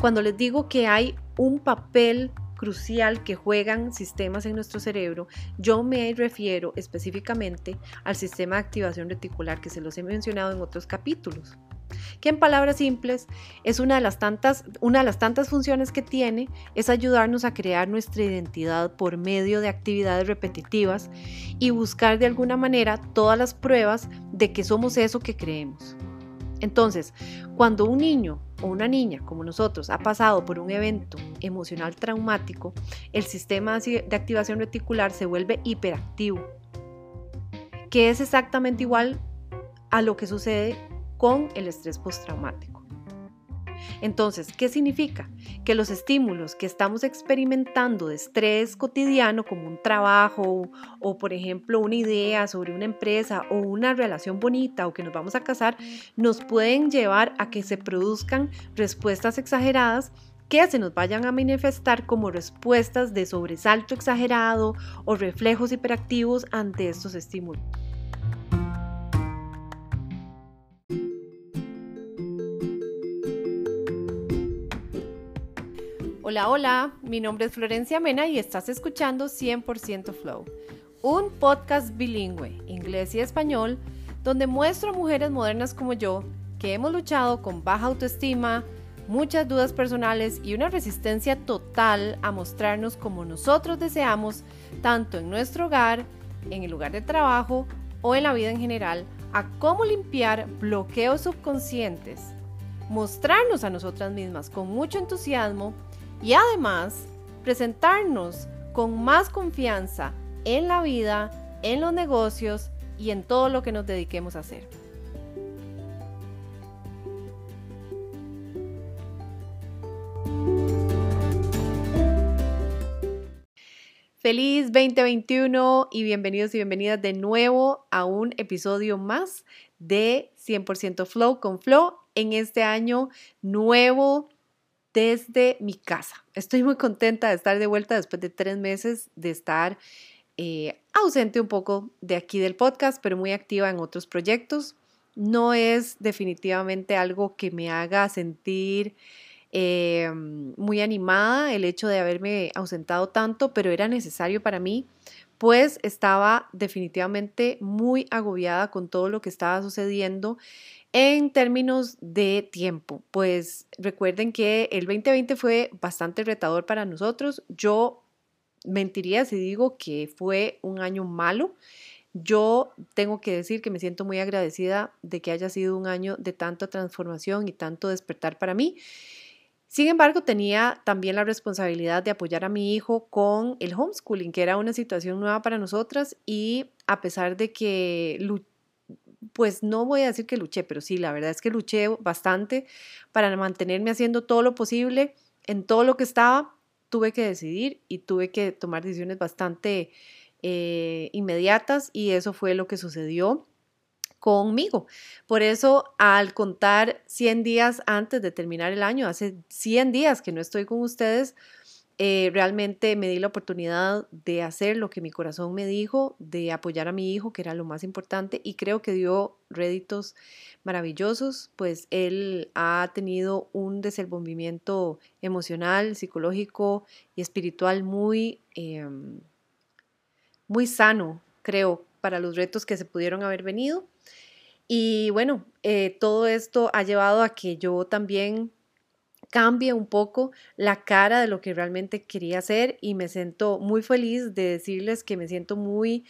Cuando les digo que hay un papel crucial que juegan sistemas en nuestro cerebro, yo me refiero específicamente al sistema de activación reticular que se los he mencionado en otros capítulos que en palabras simples es una de las tantas, una de las tantas funciones que tiene es ayudarnos a crear nuestra identidad por medio de actividades repetitivas y buscar de alguna manera todas las pruebas de que somos eso que creemos. Entonces, cuando un niño o una niña como nosotros ha pasado por un evento emocional traumático, el sistema de activación reticular se vuelve hiperactivo, que es exactamente igual a lo que sucede con el estrés postraumático. Entonces, ¿qué significa? Que los estímulos que estamos experimentando de estrés cotidiano, como un trabajo o, por ejemplo, una idea sobre una empresa o una relación bonita o que nos vamos a casar, nos pueden llevar a que se produzcan respuestas exageradas que se nos vayan a manifestar como respuestas de sobresalto exagerado o reflejos hiperactivos ante estos estímulos. Hola, hola, mi nombre es Florencia Mena y estás escuchando 100% Flow, un podcast bilingüe, inglés y español, donde muestro a mujeres modernas como yo que hemos luchado con baja autoestima, muchas dudas personales y una resistencia total a mostrarnos como nosotros deseamos, tanto en nuestro hogar, en el lugar de trabajo o en la vida en general, a cómo limpiar bloqueos subconscientes, mostrarnos a nosotras mismas con mucho entusiasmo y además presentarnos con más confianza en la vida, en los negocios y en todo lo que nos dediquemos a hacer. Feliz 2021 y bienvenidos y bienvenidas de nuevo a un episodio más de 100% Flow con Flow en este año nuevo desde mi casa. Estoy muy contenta de estar de vuelta después de tres meses de estar eh, ausente un poco de aquí del podcast, pero muy activa en otros proyectos. No es definitivamente algo que me haga sentir eh, muy animada el hecho de haberme ausentado tanto, pero era necesario para mí, pues estaba definitivamente muy agobiada con todo lo que estaba sucediendo en términos de tiempo, pues recuerden que el 2020 fue bastante retador para nosotros. Yo mentiría si digo que fue un año malo. Yo tengo que decir que me siento muy agradecida de que haya sido un año de tanta transformación y tanto despertar para mí. Sin embargo, tenía también la responsabilidad de apoyar a mi hijo con el homeschooling, que era una situación nueva para nosotras y a pesar de que pues no voy a decir que luché, pero sí, la verdad es que luché bastante para mantenerme haciendo todo lo posible en todo lo que estaba. Tuve que decidir y tuve que tomar decisiones bastante eh, inmediatas y eso fue lo que sucedió conmigo. Por eso, al contar 100 días antes de terminar el año, hace 100 días que no estoy con ustedes, eh, realmente me di la oportunidad de hacer lo que mi corazón me dijo, de apoyar a mi hijo, que era lo más importante, y creo que dio réditos maravillosos, pues él ha tenido un desenvolvimiento emocional, psicológico y espiritual muy, em, muy sano, creo, para los retos que se pudieron haber venido. Y bueno, eh, todo esto ha llevado a que yo también cambia un poco la cara de lo que realmente quería hacer y me siento muy feliz de decirles que me siento muy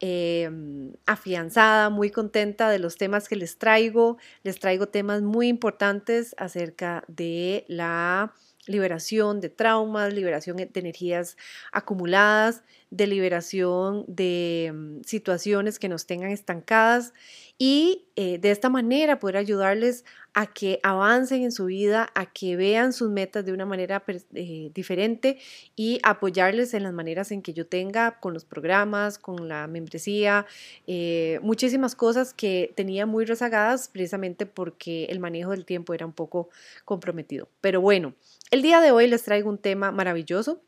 em, afianzada, muy contenta de los temas que les traigo. Les traigo temas muy importantes acerca de la liberación de traumas, liberación de energías acumuladas, de liberación de mm, situaciones que nos tengan estancadas y eh, de esta manera poder ayudarles a que avancen en su vida, a que vean sus metas de una manera eh, diferente y apoyarles en las maneras en que yo tenga con los programas, con la membresía, eh, muchísimas cosas que tenía muy rezagadas precisamente porque el manejo del tiempo era un poco comprometido. Pero bueno, el día de hoy les traigo un tema maravilloso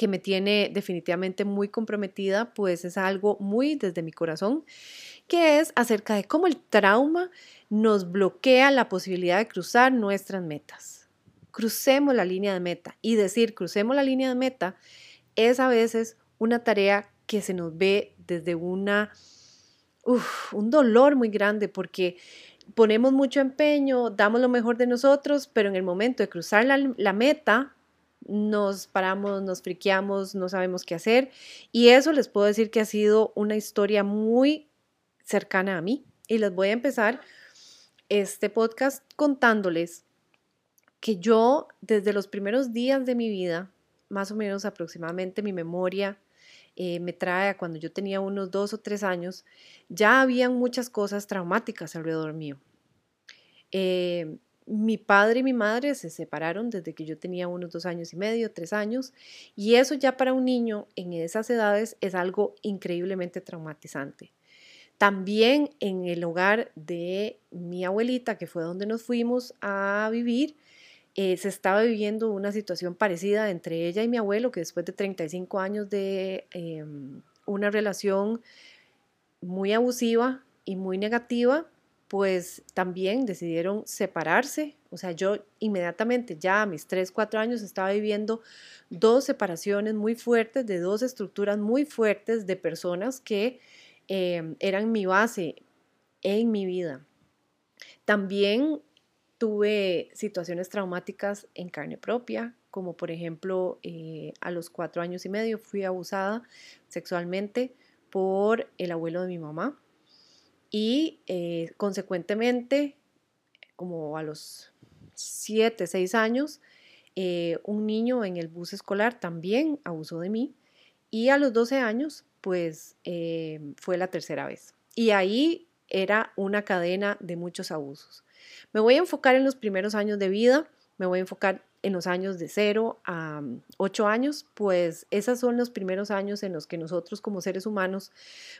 que me tiene definitivamente muy comprometida, pues es algo muy desde mi corazón, que es acerca de cómo el trauma nos bloquea la posibilidad de cruzar nuestras metas. crucemos la línea de meta. Y decir crucemos la línea de meta es a veces una tarea que se nos ve desde una, un dolor muy grande porque ponemos mucho empeño, damos lo mejor de nosotros, pero en el momento de cruzar la, la meta, nos paramos, nos friqueamos, no sabemos qué hacer. Y eso les puedo decir que ha sido una historia muy cercana a mí. Y les voy a empezar este podcast contándoles que yo desde los primeros días de mi vida, más o menos aproximadamente mi memoria eh, me trae a cuando yo tenía unos dos o tres años, ya habían muchas cosas traumáticas alrededor mío. Eh, mi padre y mi madre se separaron desde que yo tenía unos dos años y medio, tres años, y eso ya para un niño en esas edades es algo increíblemente traumatizante. También en el hogar de mi abuelita, que fue donde nos fuimos a vivir, eh, se estaba viviendo una situación parecida entre ella y mi abuelo, que después de 35 años de em, una relación muy abusiva y muy negativa, pues también decidieron separarse. O sea, yo inmediatamente, ya a mis 3, 4 años, estaba viviendo dos separaciones muy fuertes, de dos estructuras muy fuertes de personas que em, eran mi base en mi vida. También tuve situaciones traumáticas en carne propia, como por ejemplo eh, a los cuatro años y medio fui abusada sexualmente por el abuelo de mi mamá y eh, consecuentemente, como a los 7, 6 años, eh, un niño en el bus escolar también abusó de mí y a los 12 años, pues eh, fue la tercera vez. Y ahí era una cadena de muchos abusos. Me voy a enfocar en los primeros años de vida, me voy a enfocar en los años de 0 a 8 años, pues esos son los primeros años en los que nosotros como seres humanos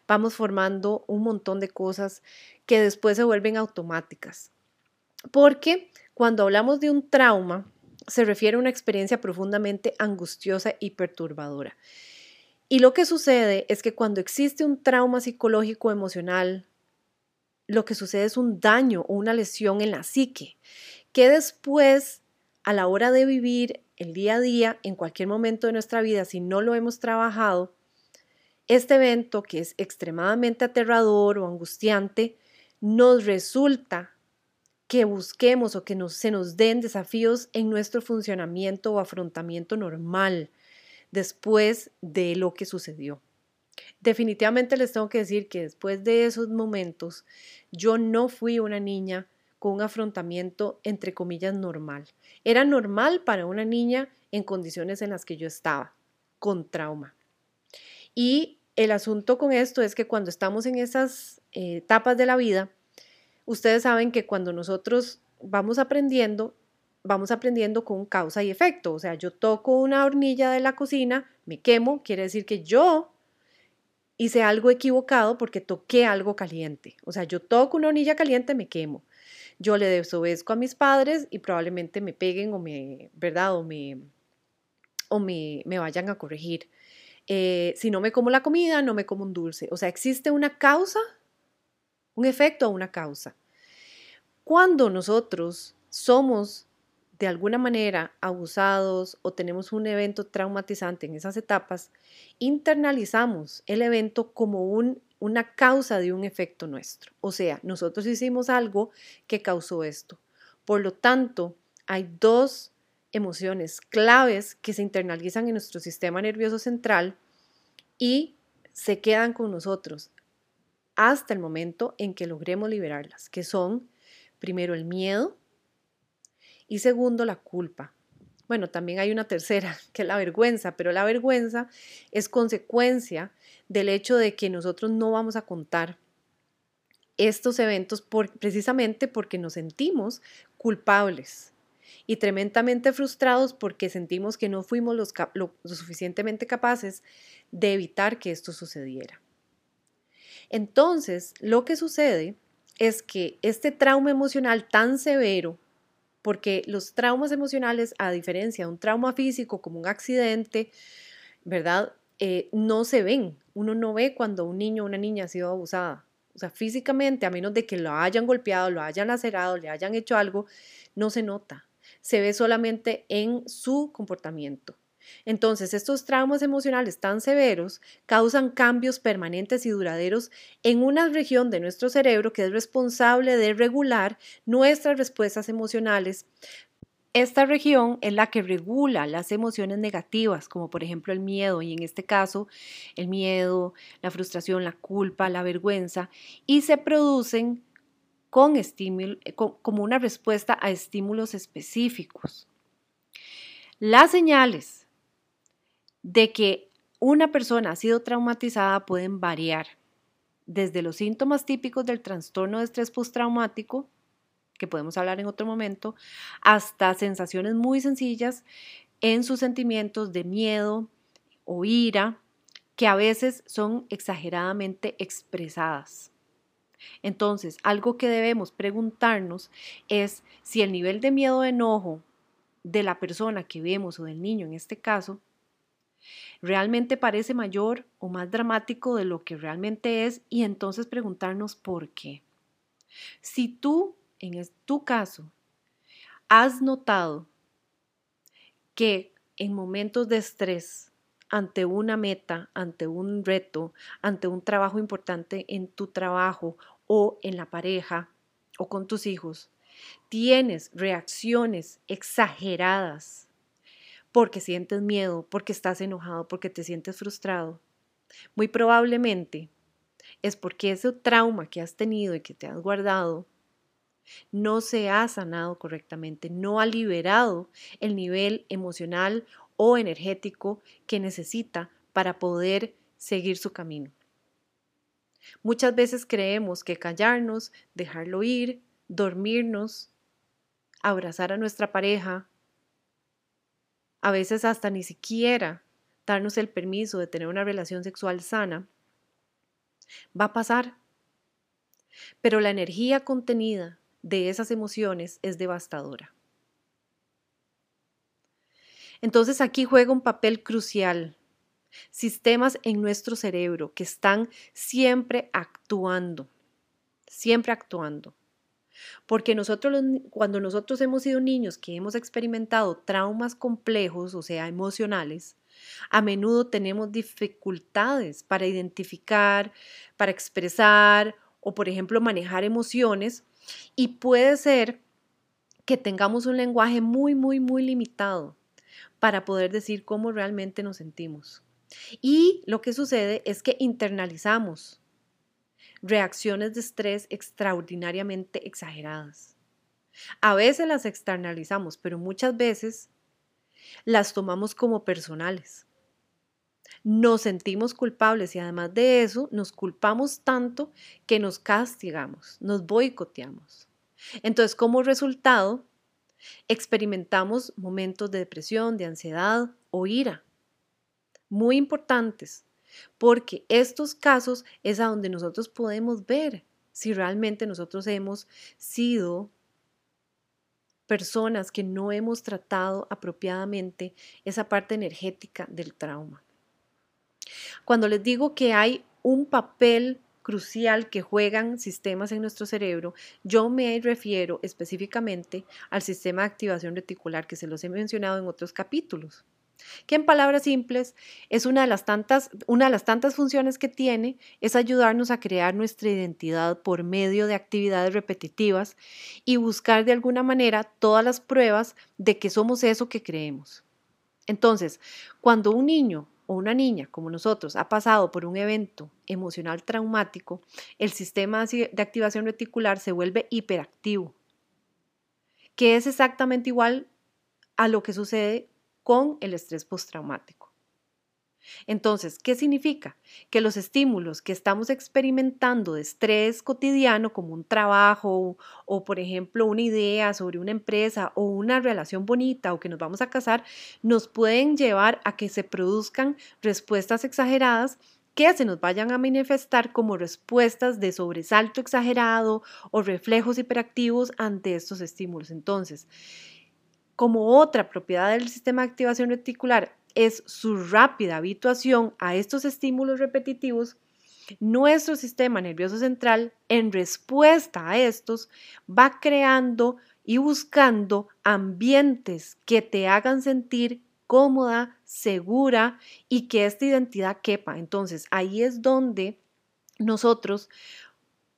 vamos formando un montón de cosas que después se vuelven automáticas. Porque cuando hablamos de un trauma, se refiere a una experiencia profundamente angustiosa y perturbadora. Y lo que sucede es que cuando existe un trauma psicológico emocional, lo que sucede es un daño o una lesión en la psique, que después a la hora de vivir el día a día, en cualquier momento de nuestra vida, si no lo hemos trabajado, este evento que es extremadamente aterrador o angustiante, nos resulta que busquemos o que se nos den desafíos en nuestro funcionamiento o afrontamiento normal después de lo que sucedió. Definitivamente les tengo que decir que después de esos momentos yo no fui una niña con un afrontamiento entre comillas normal. Era normal para una niña en condiciones en las que yo estaba, con trauma. Y el asunto con esto es que cuando estamos en esas eh, etapas de la vida, ustedes saben que cuando nosotros vamos aprendiendo, vamos aprendiendo con causa y efecto. O sea, yo toco una hornilla de la cocina, me quemo, quiere decir que yo hice algo equivocado porque toqué algo caliente. O sea, yo toco una hornilla caliente, me quemo yo le desobedezco a mis padres y probablemente me peguen o me, ¿verdad? O me, o me, vayan a corregir. Eh, si no me como la comida, no me como un dulce. O sea, existe una causa, un efecto o una causa. Cuando nosotros somos de alguna manera abusados o tenemos un evento traumatizante en esas etapas, internalizamos el evento como un una causa de un efecto nuestro. O sea, nosotros hicimos algo que causó esto. Por lo tanto, hay dos emociones claves que se internalizan en nuestro sistema nervioso central y se quedan con nosotros hasta el momento en que logremos liberarlas, que son primero el miedo y segundo la culpa. Bueno, también hay una tercera, que es la vergüenza, pero la vergüenza es consecuencia del hecho de que nosotros no vamos a contar estos eventos precisamente porque nos sentimos culpables y tremendamente frustrados porque sentimos que no fuimos lo suficientemente capaces de evitar que esto sucediera. Entonces, lo que sucede es que este trauma emocional tan severo porque los traumas emocionales, a diferencia de un trauma físico como un accidente, ¿verdad? Eh, no se ven. Uno no ve cuando un niño o una niña ha sido abusada. O sea, físicamente, a menos de que lo hayan golpeado, lo hayan lacerado, le hayan hecho algo, no se nota. se ve solamente en su comportamiento. Entonces, estos traumas emocionales tan severos causan cambios permanentes y duraderos en una región de nuestro cerebro que es responsable de regular nuestras respuestas emocionales. Esta región es la que regula las emociones negativas, como por ejemplo el miedo, y en este caso el miedo, la frustración, la culpa, la vergüenza, y se producen con estímulo, como una respuesta a estímulos específicos. Las señales de que una persona ha sido traumatizada pueden variar, desde los síntomas típicos del trastorno de estrés postraumático, que podemos hablar en otro momento, hasta sensaciones muy sencillas en sus sentimientos de miedo o ira, que a veces son exageradamente expresadas. Entonces, algo que debemos preguntarnos es si el nivel de miedo o enojo de la persona que vemos o del niño en este caso realmente parece mayor o más dramático de lo que realmente es y entonces preguntarnos por qué. Si tú, en tu caso, has notado que en momentos de estrés, ante una meta, ante un reto, ante un trabajo importante en tu trabajo o en la pareja o con tus hijos, tienes reacciones exageradas porque sientes miedo, porque estás enojado, porque te sientes frustrado, muy probablemente es porque ese trauma que has tenido y que te has guardado no se ha sanado correctamente, no ha liberado el nivel emocional o energético que necesita para poder seguir su camino. Muchas veces creemos que callarnos, dejarlo ir, dormirnos, abrazar a nuestra pareja, a veces hasta ni siquiera darnos el permiso de tener una relación sexual sana, va a pasar. Pero la energía contenida de esas emociones es devastadora. Entonces aquí juega un papel crucial. Sistemas en nuestro cerebro que están siempre actuando, siempre actuando. Porque nosotros, cuando nosotros hemos sido niños que hemos experimentado traumas complejos, o sea, emocionales, a menudo tenemos dificultades para identificar, para expresar o, por ejemplo, manejar emociones y puede ser que tengamos un lenguaje muy, muy, muy limitado para poder decir cómo realmente nos sentimos. Y lo que sucede es que internalizamos reacciones de estrés extraordinariamente exageradas. A veces las externalizamos, pero muchas veces las tomamos como personales. Nos sentimos culpables y además de eso nos culpamos tanto que nos castigamos, nos boicoteamos. Entonces, como resultado, experimentamos momentos de depresión, de ansiedad o ira. Muy importantes, porque estos casos es a donde nosotros podemos ver si realmente nosotros hemos sido personas que no hemos tratado apropiadamente esa parte energética del trauma. Cuando les digo que hay un papel crucial que juegan sistemas en nuestro cerebro, yo me refiero específicamente al sistema de activación reticular que se los he mencionado en otros capítulos que en palabras simples es una de las tantas, una de las tantas funciones que tiene es ayudarnos a crear nuestra identidad por medio de actividades repetitivas y buscar de alguna manera todas las pruebas de que somos eso que creemos. Entonces, cuando un niño o una niña como nosotros ha pasado por un evento emocional traumático, el sistema de activación reticular se vuelve hiperactivo, que es exactamente igual a lo que sucede con el estrés postraumático. Entonces, ¿qué significa? Que los estímulos que estamos experimentando de estrés cotidiano, como un trabajo o, por ejemplo, una idea sobre una empresa o una relación bonita o que nos vamos a casar, nos pueden llevar a que se produzcan respuestas exageradas que se nos vayan a manifestar como respuestas de sobresalto exagerado o reflejos hiperactivos ante estos estímulos. Entonces, como otra propiedad del sistema de activación reticular es su rápida habituación a estos estímulos repetitivos, nuestro sistema nervioso central, en respuesta a estos, va creando y buscando ambientes que te hagan sentir cómoda, segura y que esta identidad quepa. Entonces, ahí es donde nosotros,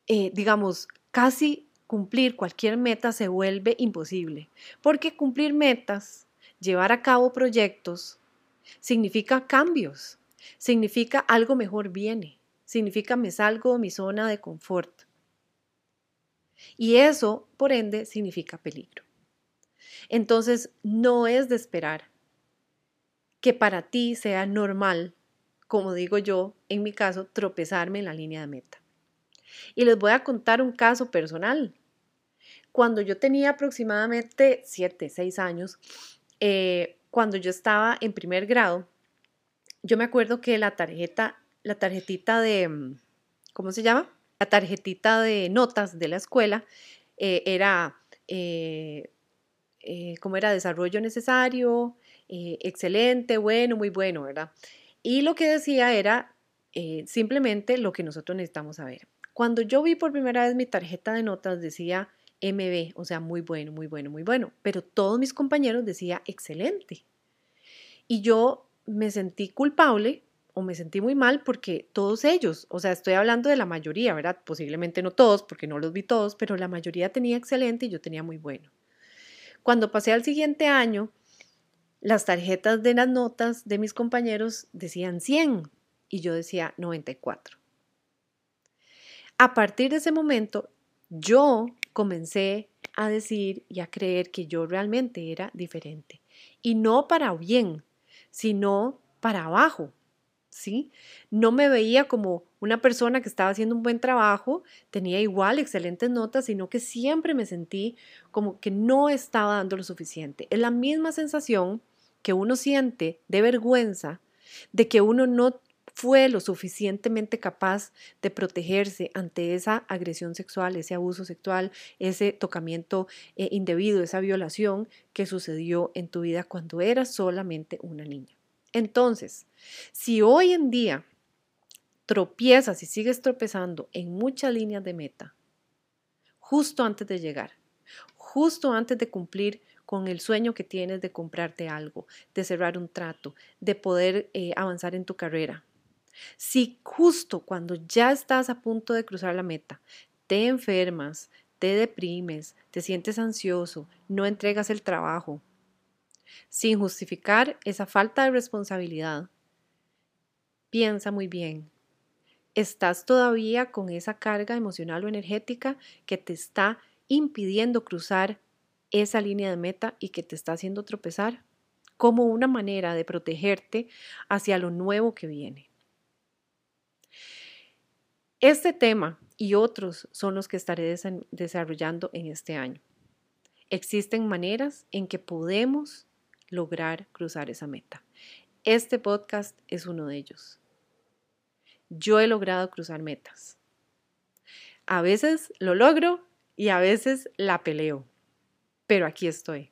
eh, digamos, casi cumplir cualquier meta se vuelve imposible, porque cumplir metas, llevar a cabo proyectos, significa cambios, significa algo mejor viene, significa me salgo de mi zona de confort. Y eso, por ende, significa peligro. Entonces, no es de esperar que para ti sea normal, como digo yo, en mi caso, tropezarme en la línea de meta. Y les voy a contar un caso personal. Cuando yo tenía aproximadamente 7, 6 años, eh, cuando yo estaba en primer grado, yo me acuerdo que la tarjeta, la tarjetita de, mm, ¿cómo se llama? La tarjetita de notas de la escuela eh, era, eh, ¿cómo era? Desarrollo necesario, excelente, bueno, muy bueno, ¿verdad? Y lo que decía era simplemente lo que nosotros necesitamos saber. Cuando yo vi por primera vez mi tarjeta de notas decía MB, o sea, muy bueno, muy bueno, muy bueno, pero todos mis compañeros decía excelente. Y yo me sentí culpable o me sentí muy mal porque todos ellos, o sea, estoy hablando de la mayoría, ¿verdad? Posiblemente no todos, porque no los vi todos, pero la mayoría tenía excelente y yo tenía muy bueno. Cuando pasé al siguiente año, las tarjetas de las notas de mis compañeros decían 100 y yo decía 94. A partir de ese momento, yo comencé a decir y a creer que yo realmente era diferente. Y no para bien, sino para abajo, ¿sí? No me veía como una persona que estaba haciendo un buen trabajo, tenía igual excelentes notas, sino que siempre me sentí como que no estaba dando lo suficiente. Es la misma sensación que uno siente de vergüenza de que uno no fue lo suficientemente capaz de protegerse ante esa agresión sexual, ese abuso sexual, ese tocamiento eh, indebido, esa violación que sucedió en tu vida cuando eras solamente una niña. Entonces, si hoy en día tropiezas y sigues tropezando en muchas líneas de meta, justo antes de llegar, justo antes de cumplir con el sueño que tienes de comprarte algo, de cerrar un trato, de poder eh, avanzar en tu carrera, si justo cuando ya estás a punto de cruzar la meta, te enfermas, te deprimes, te sientes ansioso, no entregas el trabajo, sin justificar esa falta de responsabilidad, piensa muy bien. ¿Estás todavía con esa carga emocional o energética que te está impidiendo cruzar esa línea de meta y que te está haciendo tropezar? Como una manera de protegerte hacia lo nuevo que viene. Este tema y otros son los que estaré desarrollando en este año. Existen maneras en que podemos lograr cruzar esa meta. Este podcast es uno de ellos. Yo he logrado cruzar metas. A veces lo logro y a veces la peleo, pero aquí estoy.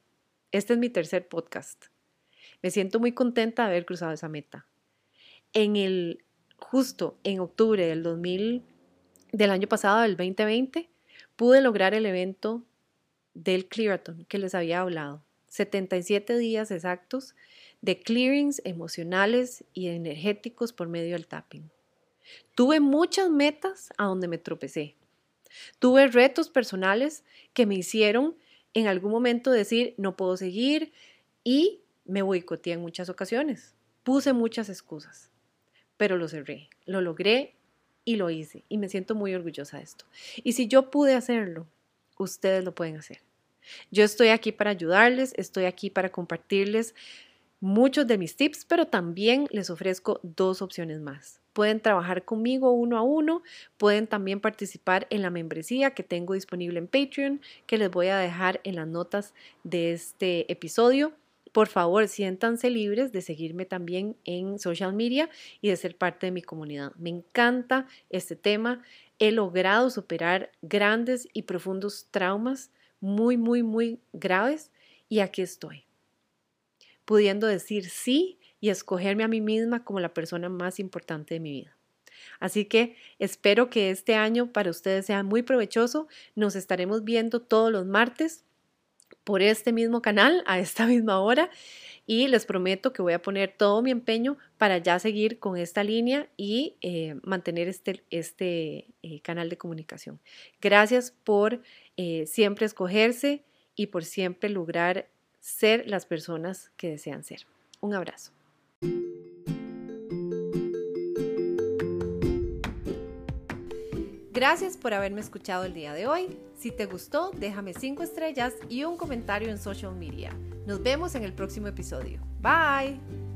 Este es mi tercer podcast. Me siento muy contenta de haber cruzado esa meta. En el justo en octubre del 2000, del año pasado, del 2020, pude lograr el evento del Clearathon que les había hablado. 77 días exactos de clearings emocionales y energéticos por medio del tapping. Tuve muchas metas a donde me tropecé. Tuve retos personales que me hicieron en algún momento decir no puedo seguir y me boicoteé en muchas ocasiones. Puse muchas excusas pero lo cerré, lo logré y lo hice y me siento muy orgullosa de esto. Y si yo pude hacerlo, ustedes lo pueden hacer. Yo estoy aquí para ayudarles, estoy aquí para compartirles muchos de mis tips, pero también les ofrezco dos opciones más. Pueden trabajar conmigo uno a uno, pueden también participar en la membresía que tengo disponible en Patreon, que les voy a dejar en las notas de este episodio. Por favor, siéntanse libres de seguirme también en social media y de ser parte de mi comunidad. Me encanta este tema. He logrado superar grandes y profundos traumas muy, muy, muy graves y aquí estoy, pudiendo decir sí y escogerme a mí misma como la persona más importante de mi vida. Así que espero que este año para ustedes sea muy provechoso. Nos estaremos viendo todos los martes por este mismo canal a esta misma hora y les prometo que voy a poner todo mi empeño para ya seguir con esta línea y eh, mantener este, este eh, canal de comunicación. Gracias por eh, siempre escogerse y por siempre lograr ser las personas que desean ser. Un abrazo. Gracias por haberme escuchado el día de hoy. Si te gustó, déjame 5 estrellas y un comentario en social media. Nos vemos en el próximo episodio. Bye.